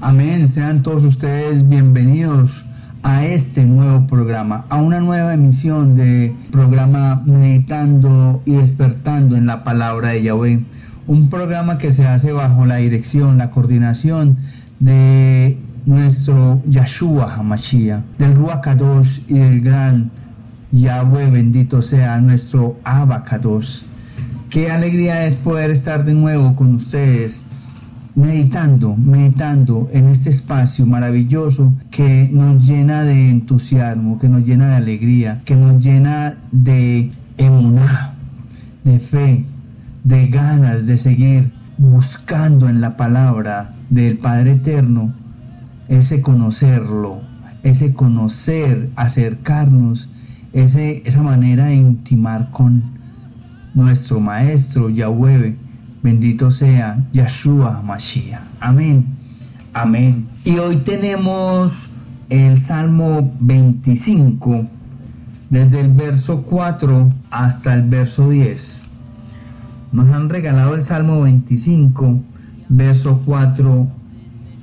Amén. Sean todos ustedes bienvenidos a este nuevo programa, a una nueva emisión de programa Meditando y Despertando en la Palabra de Yahweh. Un programa que se hace bajo la dirección, la coordinación de nuestro Yahshua Hamashiach, del Ruach y del gran Yahweh, bendito sea nuestro Abacados. Qué alegría es poder estar de nuevo con ustedes meditando, meditando en este espacio maravilloso que nos llena de entusiasmo, que nos llena de alegría, que nos llena de emuná, de fe, de ganas de seguir buscando en la palabra del Padre Eterno ese conocerlo, ese conocer, acercarnos, ese, esa manera de intimar con nuestro Maestro Yahweh Bendito sea Yahshua Mashiach. Amén. Amén. Y hoy tenemos el Salmo 25, desde el verso 4 hasta el verso 10. Nos han regalado el Salmo 25, verso 4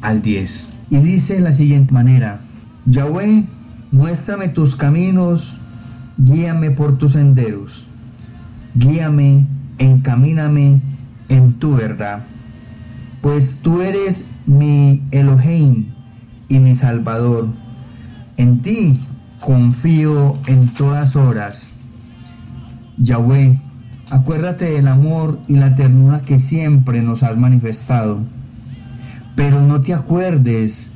al 10. Y dice de la siguiente manera, Yahweh, muéstrame tus caminos, guíame por tus senderos, guíame, encamíname en tu verdad, pues tú eres mi Elohim y mi Salvador. En ti confío en todas horas. Yahweh, acuérdate del amor y la ternura que siempre nos has manifestado, pero no te acuerdes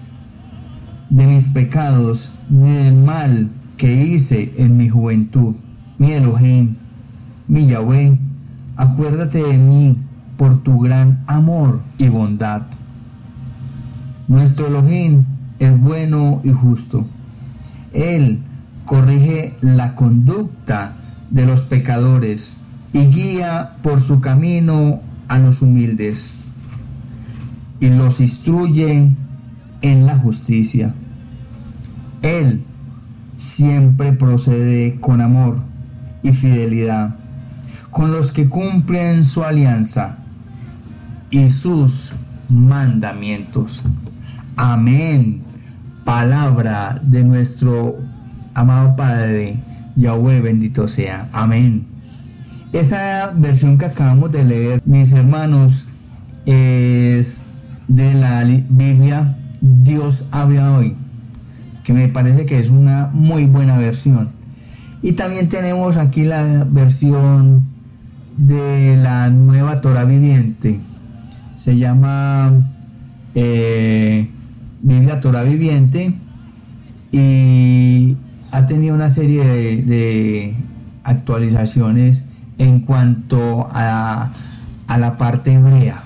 de mis pecados ni del mal que hice en mi juventud. Mi Elohim, mi Yahweh, acuérdate de mí por tu gran amor y bondad. Nuestro Elohim es bueno y justo. Él corrige la conducta de los pecadores y guía por su camino a los humildes y los instruye en la justicia. Él siempre procede con amor y fidelidad con los que cumplen su alianza y sus mandamientos. Amén. Palabra de nuestro amado Padre, Yahweh bendito sea. Amén. Esa versión que acabamos de leer, mis hermanos, es de la Biblia Dios habla hoy, que me parece que es una muy buena versión. Y también tenemos aquí la versión de la nueva Torah viviente se llama eh, Biblia Torah Viviente y ha tenido una serie de, actualizaciones en cuanto a, a, la parte hebrea.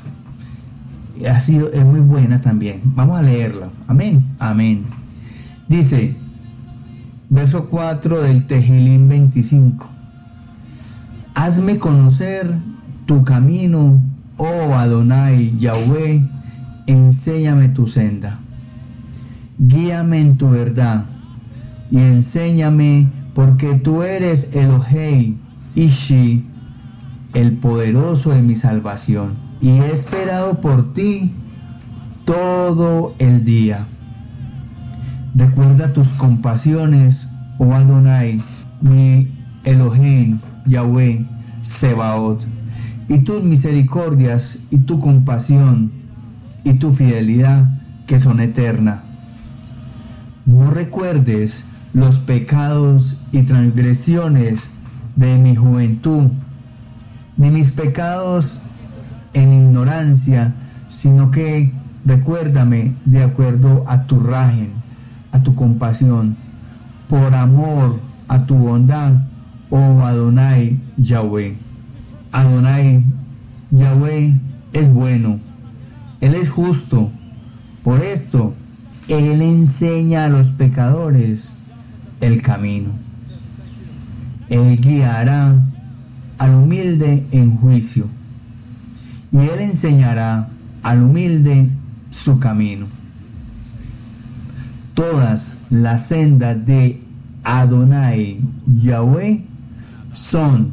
Ha sido, es muy buena también. Vamos a leerla. Amén. Amén. Dice, verso 4 del Tejilín 25. Hazme conocer tu camino Oh Adonai Yahweh, enséñame tu senda. Guíame en tu verdad y enséñame porque tú eres Elohei Ishi, el poderoso de mi salvación. Y he esperado por ti todo el día. Recuerda tus compasiones, oh Adonai, mi Elohim, Yahweh, Sebaot y tus misericordias y tu compasión y tu fidelidad que son eternas. No recuerdes los pecados y transgresiones de mi juventud, ni mis pecados en ignorancia, sino que recuérdame de acuerdo a tu rajen, a tu compasión, por amor a tu bondad, oh Adonai Yahweh. Adonai, Yahweh es bueno, Él es justo. Por esto, Él enseña a los pecadores el camino. Él guiará al humilde en juicio y Él enseñará al humilde su camino. Todas las sendas de Adonai Yahweh son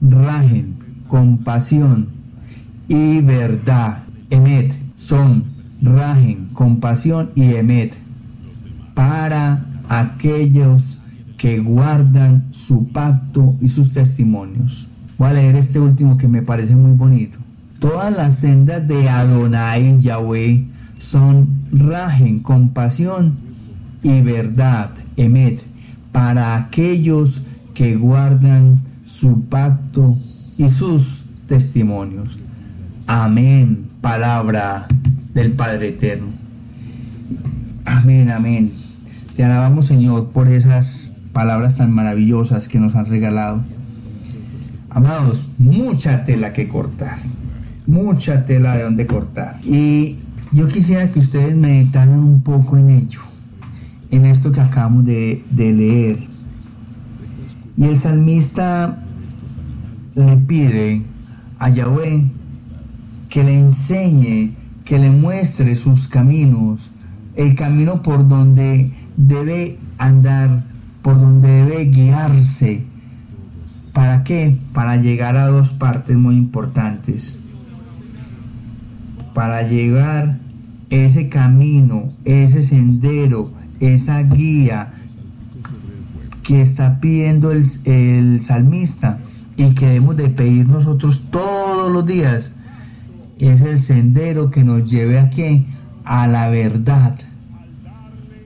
rajen compasión y verdad, emet, son Rajen, compasión y Emet, para aquellos que guardan su pacto y sus testimonios. Voy a leer este último que me parece muy bonito. Todas las sendas de Adonai Yahweh son rajen, compasión y verdad, emet, para aquellos que guardan su pacto y sus testimonios. Amén, palabra del Padre Eterno. Amén, amén. Te alabamos Señor por esas palabras tan maravillosas que nos han regalado. Amados, mucha tela que cortar mucha tela de donde cortar. Y yo quisiera que ustedes meditaran un poco en ello, en esto que acabamos de, de leer. Y el salmista le pide a Yahweh que le enseñe, que le muestre sus caminos, el camino por donde debe andar, por donde debe guiarse. ¿Para qué? Para llegar a dos partes muy importantes para llegar ese camino, ese sendero, esa guía que está pidiendo el, salmista y que debemos de pedir nosotros todos los días, es el sendero que nos lleve aquí a la verdad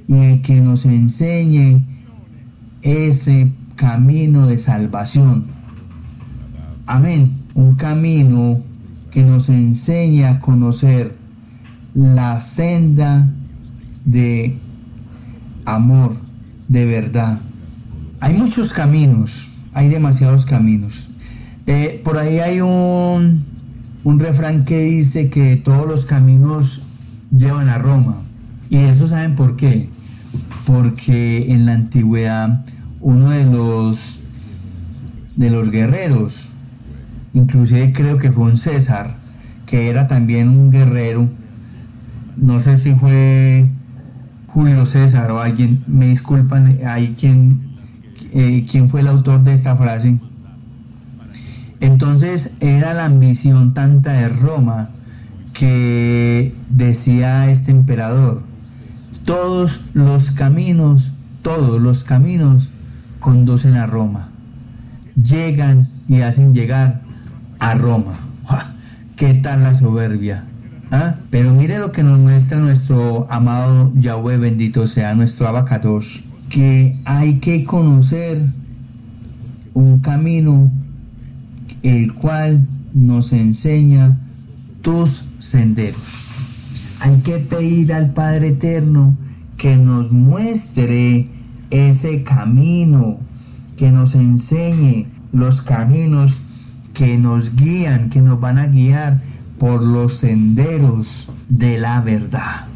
y que nos enseñe ese camino de salvación. Amén. Un camino que nos enseña a conocer la senda de amor, de verdad. Hay muchos caminos, hay demasiados caminos. Eh, por ahí hay un, un refrán que dice que todos los caminos llevan a Roma. Y eso saben por qué. Porque en la antigüedad uno de los de los guerreros inclusive creo que fue un César, que era también un guerrero, no sé si fue Julio César o alguien, me disculpan, hay quien, eh, quién fue el autor de esta frase. Entonces era la ambición tanta de Roma que decía este emperador, todos los caminos, todos los caminos conducen a Roma, llegan y hacen llegar a Roma. ¿Qué tal la soberbia? ¿Ah? Pero mire lo que nos muestra nuestro amado Yahweh, bendito sea nuestro abacatos, que hay que conocer un camino el cual nos enseña tus senderos. Hay que pedir al Padre Eterno que nos muestre ese camino, que nos enseñe los caminos que nos guían, que nos van a guiar por los senderos de la verdad,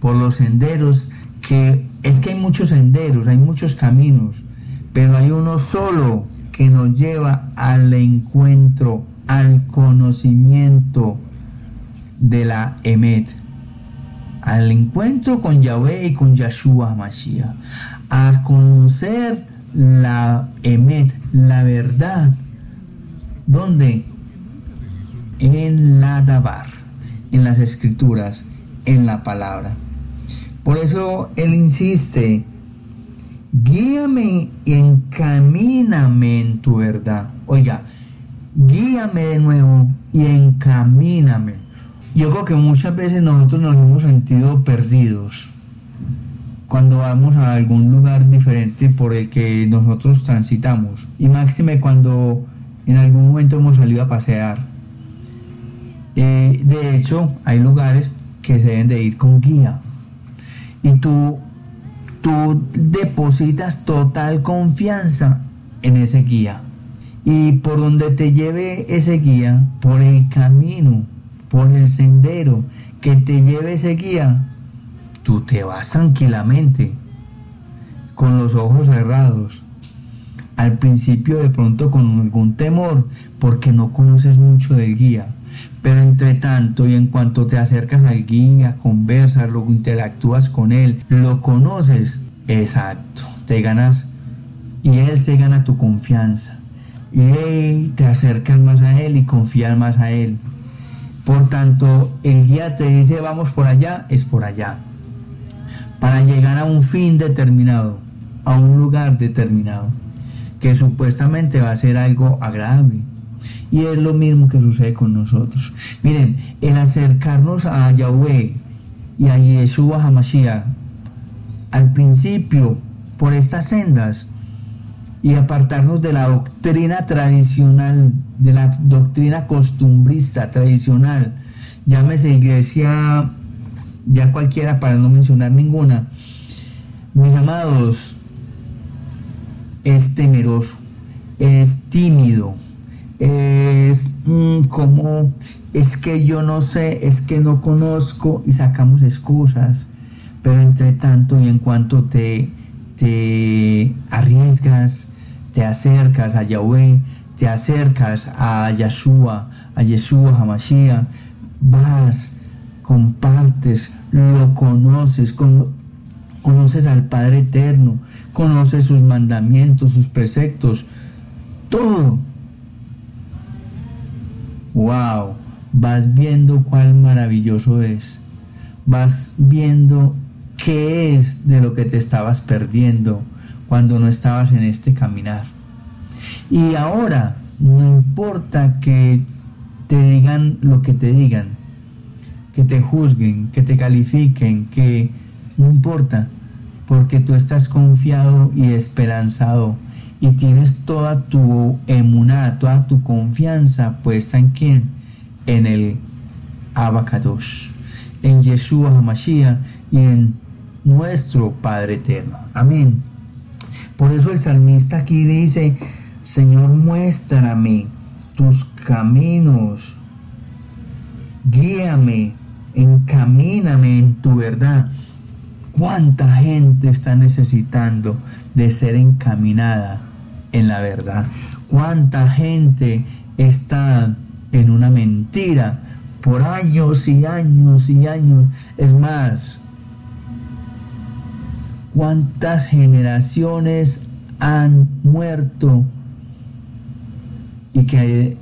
por los senderos que es que hay muchos senderos, hay muchos caminos, pero hay uno solo que nos lleva al encuentro, al conocimiento de la Emet, al encuentro con Yahweh y con Yahshua Mashiach, a conocer la Emet, la verdad ¿Dónde? En la Dabar, en las escrituras, en la palabra. Por eso Él insiste, guíame y encamíname en tu verdad. Oiga, guíame de nuevo y encamíname. Yo creo que muchas veces nosotros nos hemos sentido perdidos cuando vamos a algún lugar diferente por el que nosotros transitamos. Y máxime cuando en algún momento hemos salido a pasear. Eh, de hecho, hay lugares que se deben de ir con guía. Y tú, tú depositas total confianza en ese guía. Y por donde te lleve ese guía, por el camino, por el sendero que te lleve ese guía, tú te vas tranquilamente, con los ojos cerrados al principio de pronto con algún temor porque no conoces mucho del guía. Pero entre tanto y en cuanto te acercas al guía, conversas, luego interactúas con él, lo conoces, exacto, te ganas y él se gana tu confianza. Y te acercas más a él y confías más a él. Por tanto, el guía te dice vamos por allá, es por allá. Para llegar a un fin determinado, a un lugar determinado, que supuestamente va a ser algo agradable. Y es lo mismo que sucede con nosotros. Miren, el acercarnos a Yahweh y a Yeshua HaMashiach, al principio, por estas sendas, y apartarnos de la doctrina tradicional, de la doctrina costumbrista tradicional, llámese iglesia, ya cualquiera para no mencionar ninguna. Mis amados, es temeroso, es tímido, es mm, como, es que yo no sé, es que no conozco y sacamos excusas, pero entre tanto y en cuanto te, te arriesgas, te acercas a Yahweh, te acercas a Yeshua, a Yeshua Hamashiach, vas, compartes, lo conoces, conoces al Padre Eterno, conoces sus mandamientos, sus preceptos, todo. Wow, vas viendo cuál maravilloso es. Vas viendo qué es de lo que te estabas perdiendo cuando no estabas en este caminar. Y ahora, no importa que te digan lo que te digan, que te juzguen, que te califiquen, que no importa, porque tú estás confiado y esperanzado y tienes toda tu emuná, toda tu confianza puesta en quién? En el Abacadosh, en Yeshua HaMashiach y en nuestro Padre Eterno. Amén. Por eso el salmista aquí dice, Señor, muéstrame tus caminos, guíame, encamíname en tu verdad. ¿Cuánta gente está necesitando de ser encaminada en la verdad? ¿Cuánta gente está en una mentira por años y años y años? Es más, cuántas generaciones han muerto y que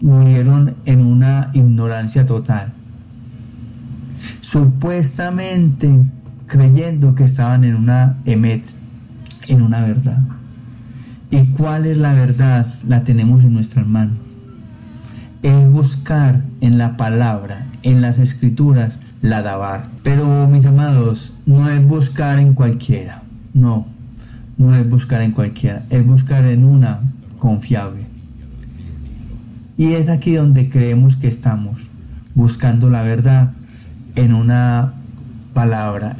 murieron en una ignorancia total. Supuestamente creyendo que estaban en una emet, en una verdad. ¿Y cuál es la verdad? La tenemos en nuestra mano. Es buscar en la palabra, en las escrituras, la dabar. Pero mis amados, no es buscar en cualquiera, no, no es buscar en cualquiera, es buscar en una confiable. Y es aquí donde creemos que estamos, buscando la verdad en una palabra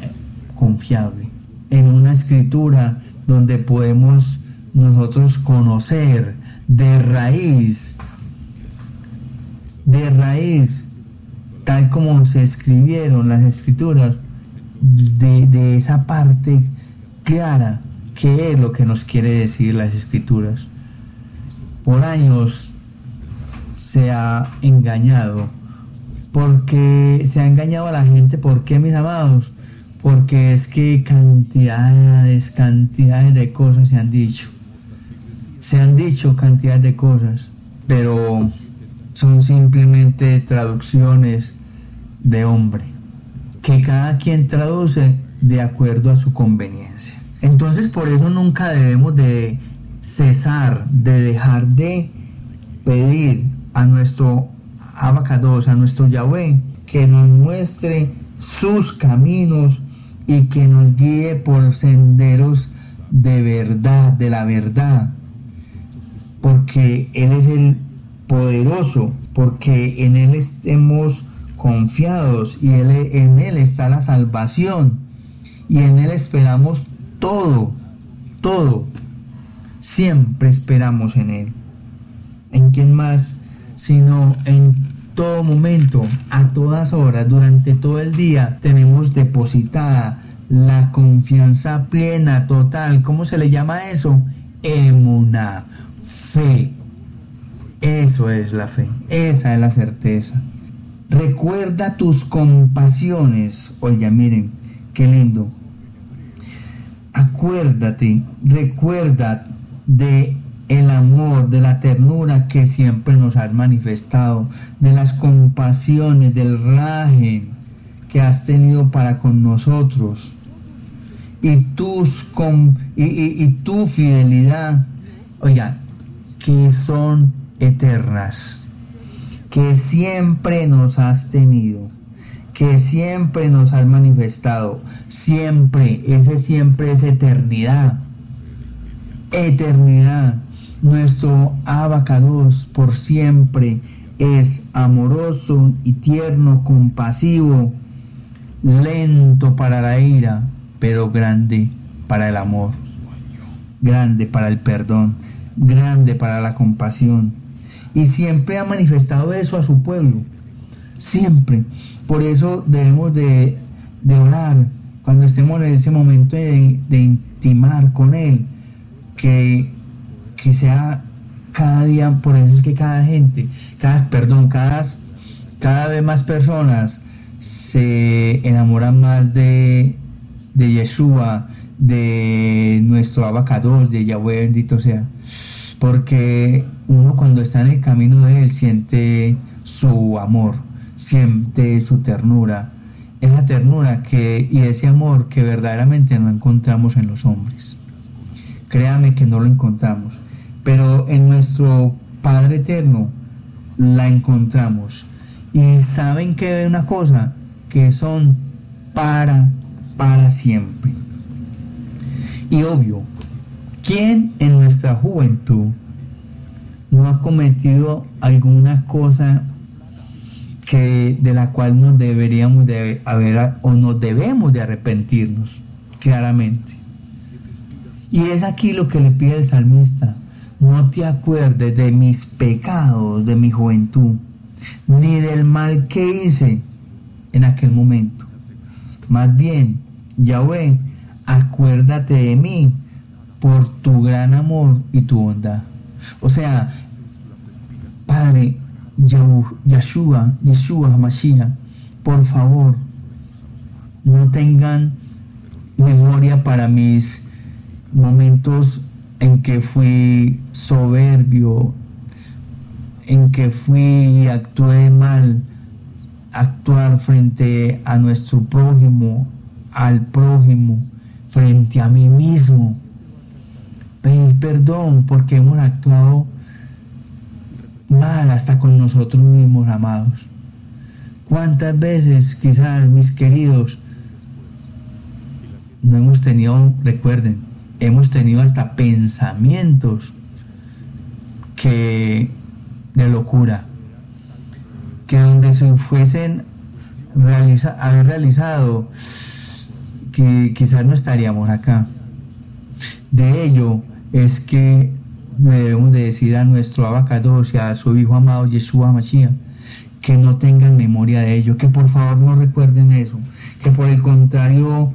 confiable, en una escritura donde podemos nosotros conocer de raíz, de raíz tal como se escribieron las escrituras, de, esa parte clara, qué es lo que nos quiere decir las escrituras. Por años se ha engañado, porque se ha engañado a la gente, ¿por qué mis amados? Porque es que cantidades, cantidades de cosas se han dicho. Se han dicho cantidades de cosas, pero son simplemente traducciones de hombre, que cada quien traduce de acuerdo a su conveniencia. Entonces por eso nunca debemos de cesar, de dejar de pedir a nuestro abacados, a nuestro Yahweh, que nos muestre sus caminos y que nos guíe por senderos de verdad, de la verdad, porque Él es el poderoso, porque en Él estemos confiados y él, en Él está la salvación y en Él esperamos todo, todo. Siempre esperamos en Él. ¿En quién más? Sino en todo momento, a todas horas, durante todo el día, tenemos depositada la confianza plena, total. ¿Cómo se le llama eso? Emuna, fe. Eso es la fe, esa es la certeza. Recuerda tus compasiones. Oiga, miren, qué lindo. Acuérdate, recuerda de el amor, de la ternura que siempre nos has manifestado, de las compasiones, del raje que has tenido para con nosotros y, tus y, tu fidelidad, oiga, que son eternas, que siempre nos has tenido, que siempre nos has manifestado, siempre, ese siempre es eternidad, eternidad. Nuestro abacados por siempre es amoroso y tierno, compasivo, lento para la ira, pero grande para el amor, grande para el perdón, grande para la compasión. Y siempre ha manifestado eso a su pueblo, siempre. Por eso debemos de, orar cuando estemos en ese momento de, intimar con Él, que, que sea cada día, por eso es que cada gente, cada, perdón, cada, cada vez más personas se enamoran más de, de Yeshua, de nuestro abacador, de Yahweh bendito sea. Porque uno cuando está en el camino de Él siente su amor, siente su ternura. Esa ternura que, y ese amor que verdaderamente no encontramos en los hombres. Créame que no lo encontramos. Pero en nuestro Padre Eterno la encontramos. Y saben que una cosa, que son para para siempre. Y obvio, ¿quién en nuestra juventud no ha cometido alguna cosa que de la cual nos deberíamos de haber o nos debemos de arrepentirnos claramente? Y es aquí lo que le pide el salmista. No te acuerdes de mis pecados de mi juventud, ni del mal que hice en aquel momento. Más bien, Yahweh, acuérdate de mí por tu gran amor y tu bondad. O sea, Padre, Yeshua, Yeshua Mashiach, por favor, no tengan memoria para mis momentos en que fui soberbio, en que fui y actué mal, actuar frente a nuestro prójimo, al prójimo, frente a mí mismo. Pedir perdón porque hemos actuado mal hasta con nosotros mismos, amados. ¿Cuántas veces quizás, mis queridos, no hemos tenido, recuerden, hemos tenido hasta pensamientos que de locura, que donde se fuesen haber realizado que quizás no estaríamos acá. De ello es que debemos de decir a nuestro abacados y a su hijo amado Yeshua Mashiach que no tengan memoria de ello, que por favor no recuerden eso, que por el contrario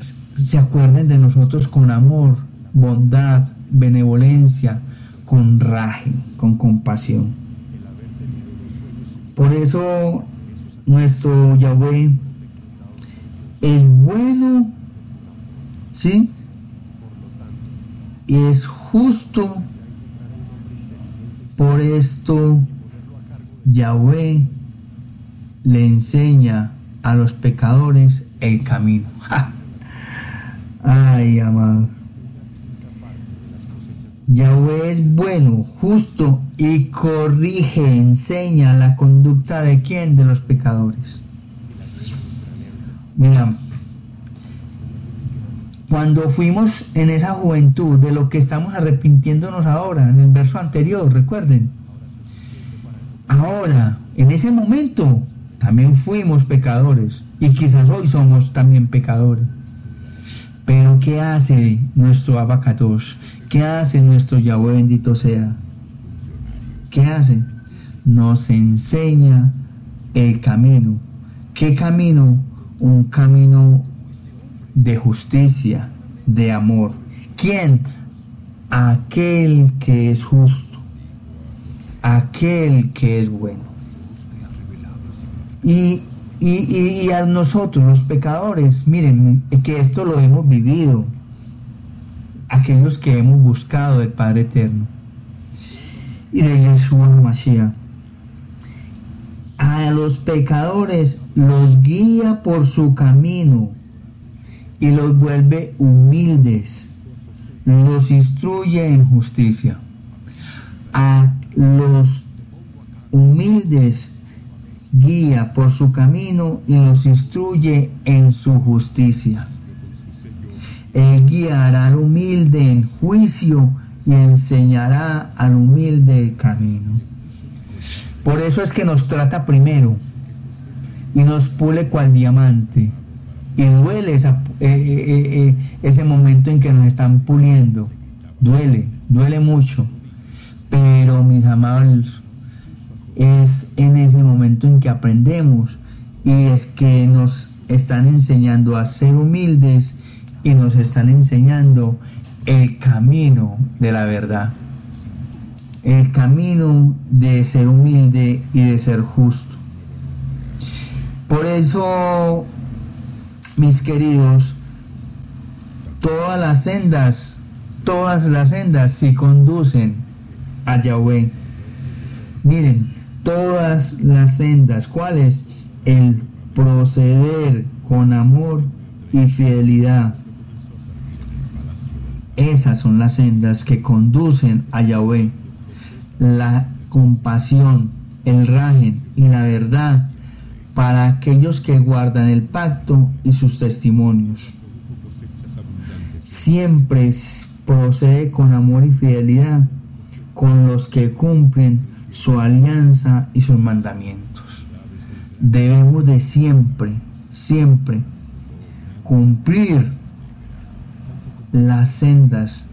se acuerden de nosotros con amor, bondad, benevolencia, con raje, con compasión. Por eso nuestro Yahweh es bueno, ¿sí? Y es justo. Por esto Yahweh le enseña a los pecadores el camino. Ay, amado. Yahweh es bueno, justo y corrige, enseña la conducta de quién? De los pecadores. Mira, cuando fuimos en esa juventud de lo que estamos arrepintiéndonos ahora, en el verso anterior, recuerden. Ahora, en ese momento, también fuimos pecadores y quizás hoy somos también pecadores. Pero ¿qué hace nuestro abacatos? ¿Qué hace nuestro Yahweh bendito sea? ¿Qué hace? Nos enseña el camino. ¿Qué camino? Un camino de justicia, de amor. ¿Quién? Aquel que es justo, aquel que es bueno. Y y, a nosotros, los pecadores, miren, que esto lo hemos vivido, aquellos que hemos buscado el Padre Eterno. y de Yeshua Mashiach. A los pecadores los guía por su camino y los vuelve humildes, los instruye en justicia. A los humildes guía por su camino y los instruye en su justicia. Él guiará al humilde en juicio y enseñará al humilde el camino. Por eso es que nos trata primero y nos pule cual diamante. Y duele eh, eh, eh, ese momento en que nos están puliendo. Duele, duele mucho. Pero mis amados, es en ese momento en que aprendemos y es que nos están enseñando a ser humildes y nos están enseñando el camino de la verdad, el camino de ser humilde y de ser justo. Por eso, mis queridos, todas las sendas, todas las sendas sí conducen a Yahweh. Miren, todas las sendas, ¿cuáles? El proceder con amor y fidelidad esas son las sendas que conducen a Yahweh. La compasión, el rajen y la verdad para aquellos que guardan el pacto y sus testimonios. Siempre procede con amor y fidelidad con los que cumplen su alianza y sus mandamientos. Debemos de siempre, siempre cumplir las sendas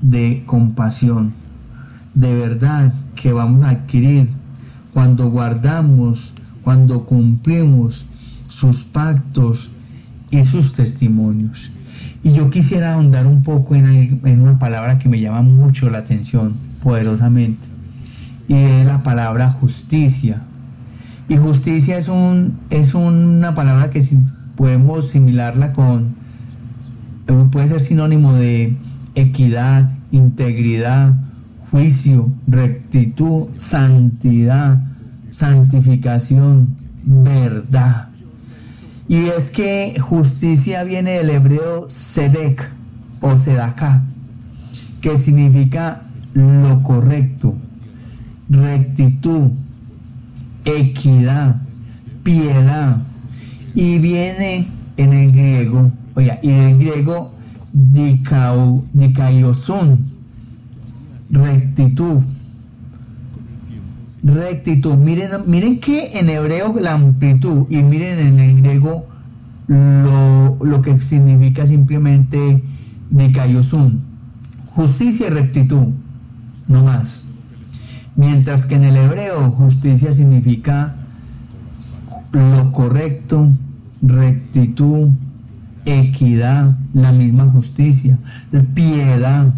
de compasión, de verdad que vamos a adquirir cuando guardamos, cuando cumplimos sus pactos y sus testimonios. Y yo quisiera ahondar un poco en, en, una palabra que me llama mucho la atención, poderosamente, y es la palabra justicia. Y justicia es, un, es una palabra que podemos similarla con puede ser sinónimo de equidad, integridad, juicio, rectitud, santidad, santificación, verdad. Y es que justicia viene del hebreo sedek o sedaká, que significa lo correcto, rectitud, equidad, piedad. Y viene en el griego Oiga, y del griego dikaiosun, rectitud. Rectitud. Miren, miren que en hebreo la amplitud y miren en el griego lo, que significa simplemente dikaiosun. Justicia y rectitud, no más. Mientras que en el hebreo justicia significa lo correcto, rectitud, equidad, la misma justicia, piedad.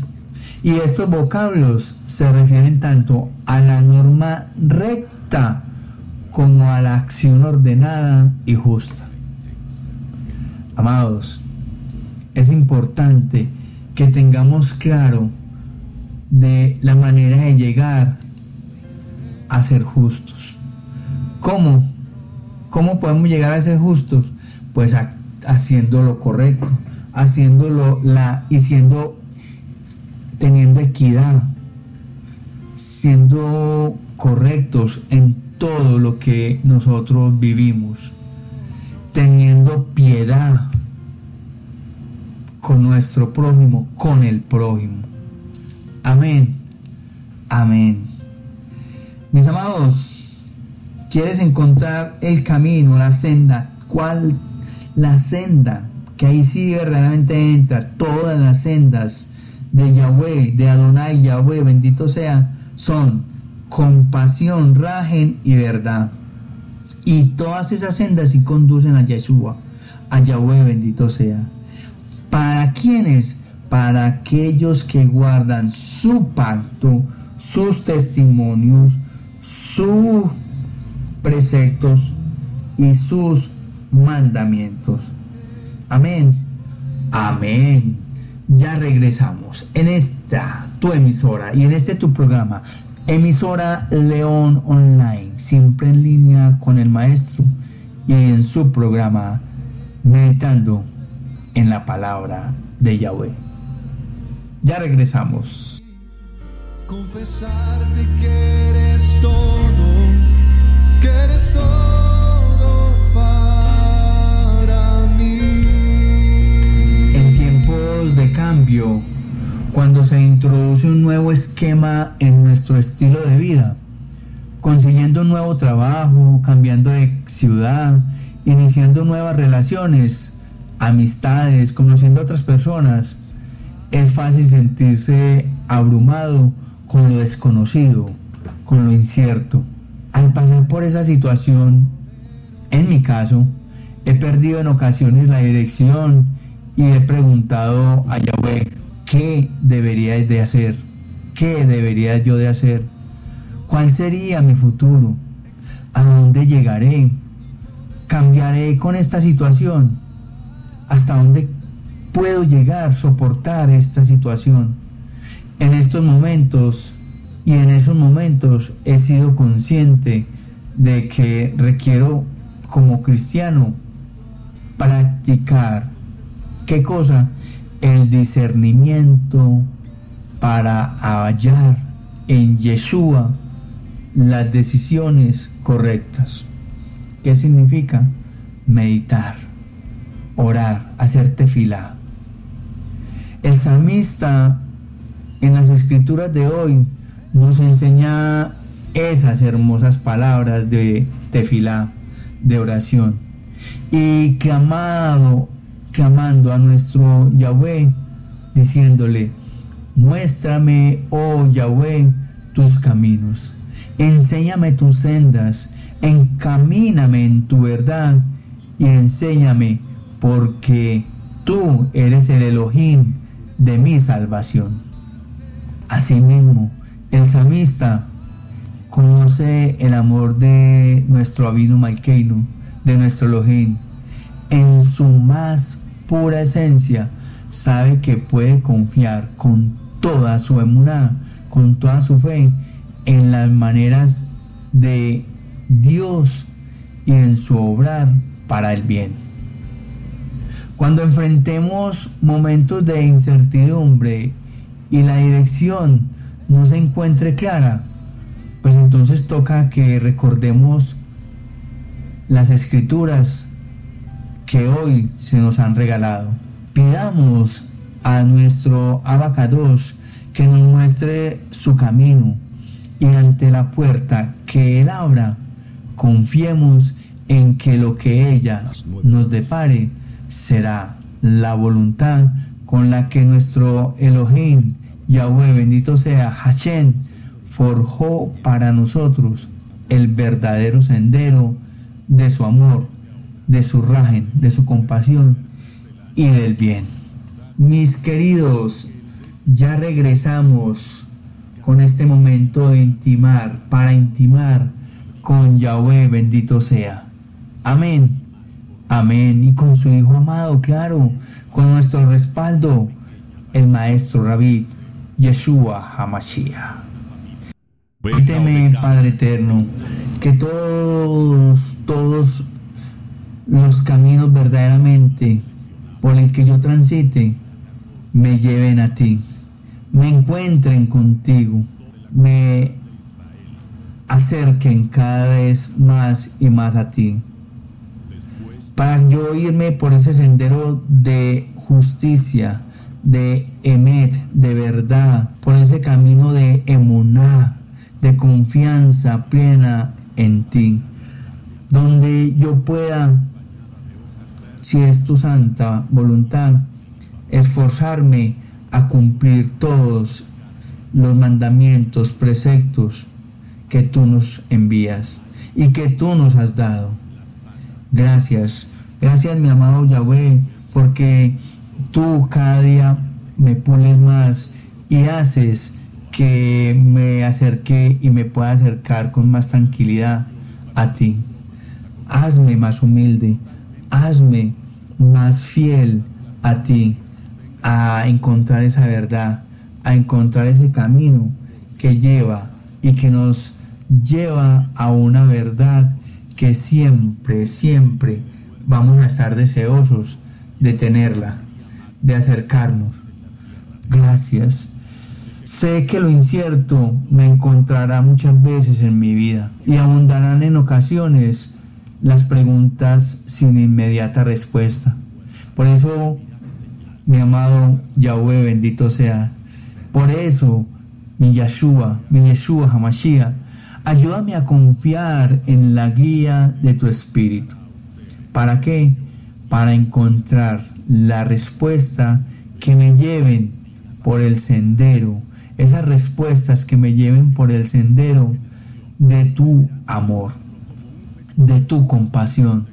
Y estos vocablos se refieren tanto a la norma recta como a la acción ordenada y justa. Amados, es importante que tengamos claro de la manera de llegar a ser justos. ¿Cómo? ¿Cómo podemos llegar a ser justos? Pues haciendo lo correcto, haciéndolo la y siendo teniendo equidad, siendo correctos en todo lo que nosotros vivimos, teniendo piedad con nuestro prójimo, con el prójimo. Amén. Amén. Mis amados, ¿quieres encontrar el camino, la senda? ¿Cuál la senda, que ahí sí verdaderamente entra, todas las sendas de Yahweh, de Adonai Yahweh, bendito sea, son compasión, rajen y verdad. Y todas esas sendas sí conducen a Yeshua, a Yahweh, bendito sea. ¿Para quiénes? Para aquellos que guardan su pacto, sus testimonios, sus preceptos y sus mandamientos. Amén. Amén. Ya regresamos en esta tu emisora y en este tu programa, Emisora León Online, siempre en línea con el maestro y en su programa Meditando en la palabra de Yahweh. Ya regresamos. Confesarte que eres todo, que eres todo de cambio, cuando se introduce un nuevo esquema en nuestro estilo de vida, consiguiendo un nuevo trabajo, cambiando de ciudad, iniciando nuevas relaciones, amistades, conociendo a otras personas, es fácil sentirse abrumado con lo desconocido, con lo incierto. Al pasar por esa situación, en mi caso, he perdido en ocasiones la dirección y he preguntado a Yahweh, ¿qué debería de hacer? ¿Qué debería yo de hacer? ¿Cuál sería mi futuro? ¿A dónde llegaré? ¿Cambiaré con esta situación? ¿Hasta dónde puedo llegar, soportar esta situación? En estos momentos y en esos momentos he sido consciente de que requiero como cristiano practicar qué cosa el discernimiento para hallar en Yeshua las decisiones correctas. ¿Qué significa? Meditar, orar, hacer tefilá. El salmista en las escrituras de hoy nos enseña esas hermosas palabras de tefilá, de oración. Y clamado clamando a nuestro Yahweh, diciéndole, muéstrame, oh Yahweh, tus caminos, enséñame tus sendas, encamíname en tu verdad y enséñame, porque tú eres el Elohim de mi salvación. Asimismo, el samista conoce el amor de nuestro Abino Malkeinu, de nuestro Elohim, en su más pura esencia, sabe que puede confiar con toda su emuná, con toda su fe en las maneras de Dios y en su obrar para el bien. Cuando enfrentemos momentos de incertidumbre y la dirección no se encuentre clara, pues entonces toca que recordemos las escrituras que hoy se nos han regalado. Pidamos a nuestro abacados que nos muestre su camino y ante la puerta que Él abra, confiemos en que lo que ella nos depare será la voluntad con la que nuestro Elohim, Yahweh, bendito sea, Hashem, forjó para nosotros el verdadero sendero de su amor de su rajen, de su compasión y del bien. Mis queridos, ya regresamos con este momento de intimar, para intimar con Yahweh, bendito sea. Amén. Amén. Y con su Hijo amado, claro, con nuestro respaldo, el Maestro Rabit, Yeshua Hamashiach. Permíteme, Padre Eterno, que todos, todos los caminos verdaderamente por el que yo transite me lleven a ti, me encuentren contigo, me acerquen cada vez más y más a ti. Para yo irme por ese sendero de justicia, de emet, de verdad, por ese camino de emuná, de confianza plena en ti, donde yo pueda si es tu santa voluntad, esforzarme a cumplir todos los mandamientos, preceptos que tú nos envías y que tú nos has dado. Gracias, gracias mi amado Yahweh, porque tú cada día me pones más y haces que me acerque y me pueda acercar con más tranquilidad a ti. Hazme más humilde, hazme más fiel a ti, a encontrar esa verdad, a encontrar ese camino que lleva y que nos lleva a una verdad que siempre, siempre vamos a estar deseosos de tenerla, de acercarnos. Gracias. Sé que lo incierto me encontrará muchas veces en mi vida y abundarán en ocasiones las preguntas sin inmediata respuesta. Por eso, mi amado Yahweh, bendito sea. Por eso, mi Yeshua, mi Yeshua Hamashiach, ayúdame a confiar en la guía de tu espíritu. ¿Para qué? Para encontrar la respuesta que me lleven por el sendero, esas respuestas que me lleven por el sendero de tu amor, de tu compasión,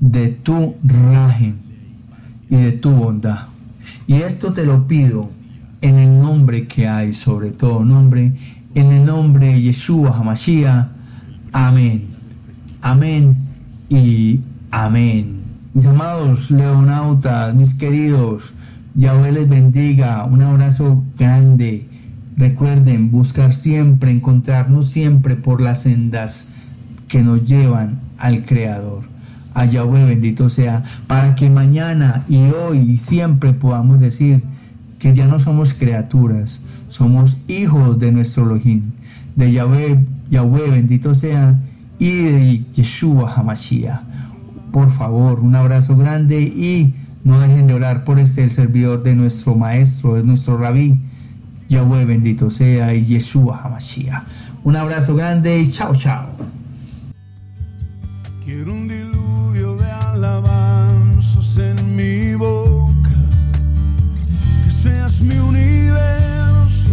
de tu rajen y de tu bondad. Y esto te lo pido en el nombre que hay sobre todo nombre, en el nombre de Yeshua Hamashiach. Amén. Amén y amén. Mis amados leonautas, mis queridos, Yahweh les bendiga. Un abrazo grande. Recuerden buscar siempre, encontrarnos siempre por las sendas que nos llevan al Creador. A Yahweh bendito sea, para que mañana y hoy y siempre podamos decir que ya no somos criaturas, somos hijos de nuestro Elohim, de Yahweh, Yahweh bendito sea, y de Yeshua Hamashiach. Por favor, un abrazo grande y no dejen de orar por este el servidor de nuestro maestro, de nuestro rabí, Yahweh bendito sea, y Yeshua Hamashiach. Un abrazo grande y chao, chao. Quiero un diluvio de alabanzas en mi boca, que seas mi universo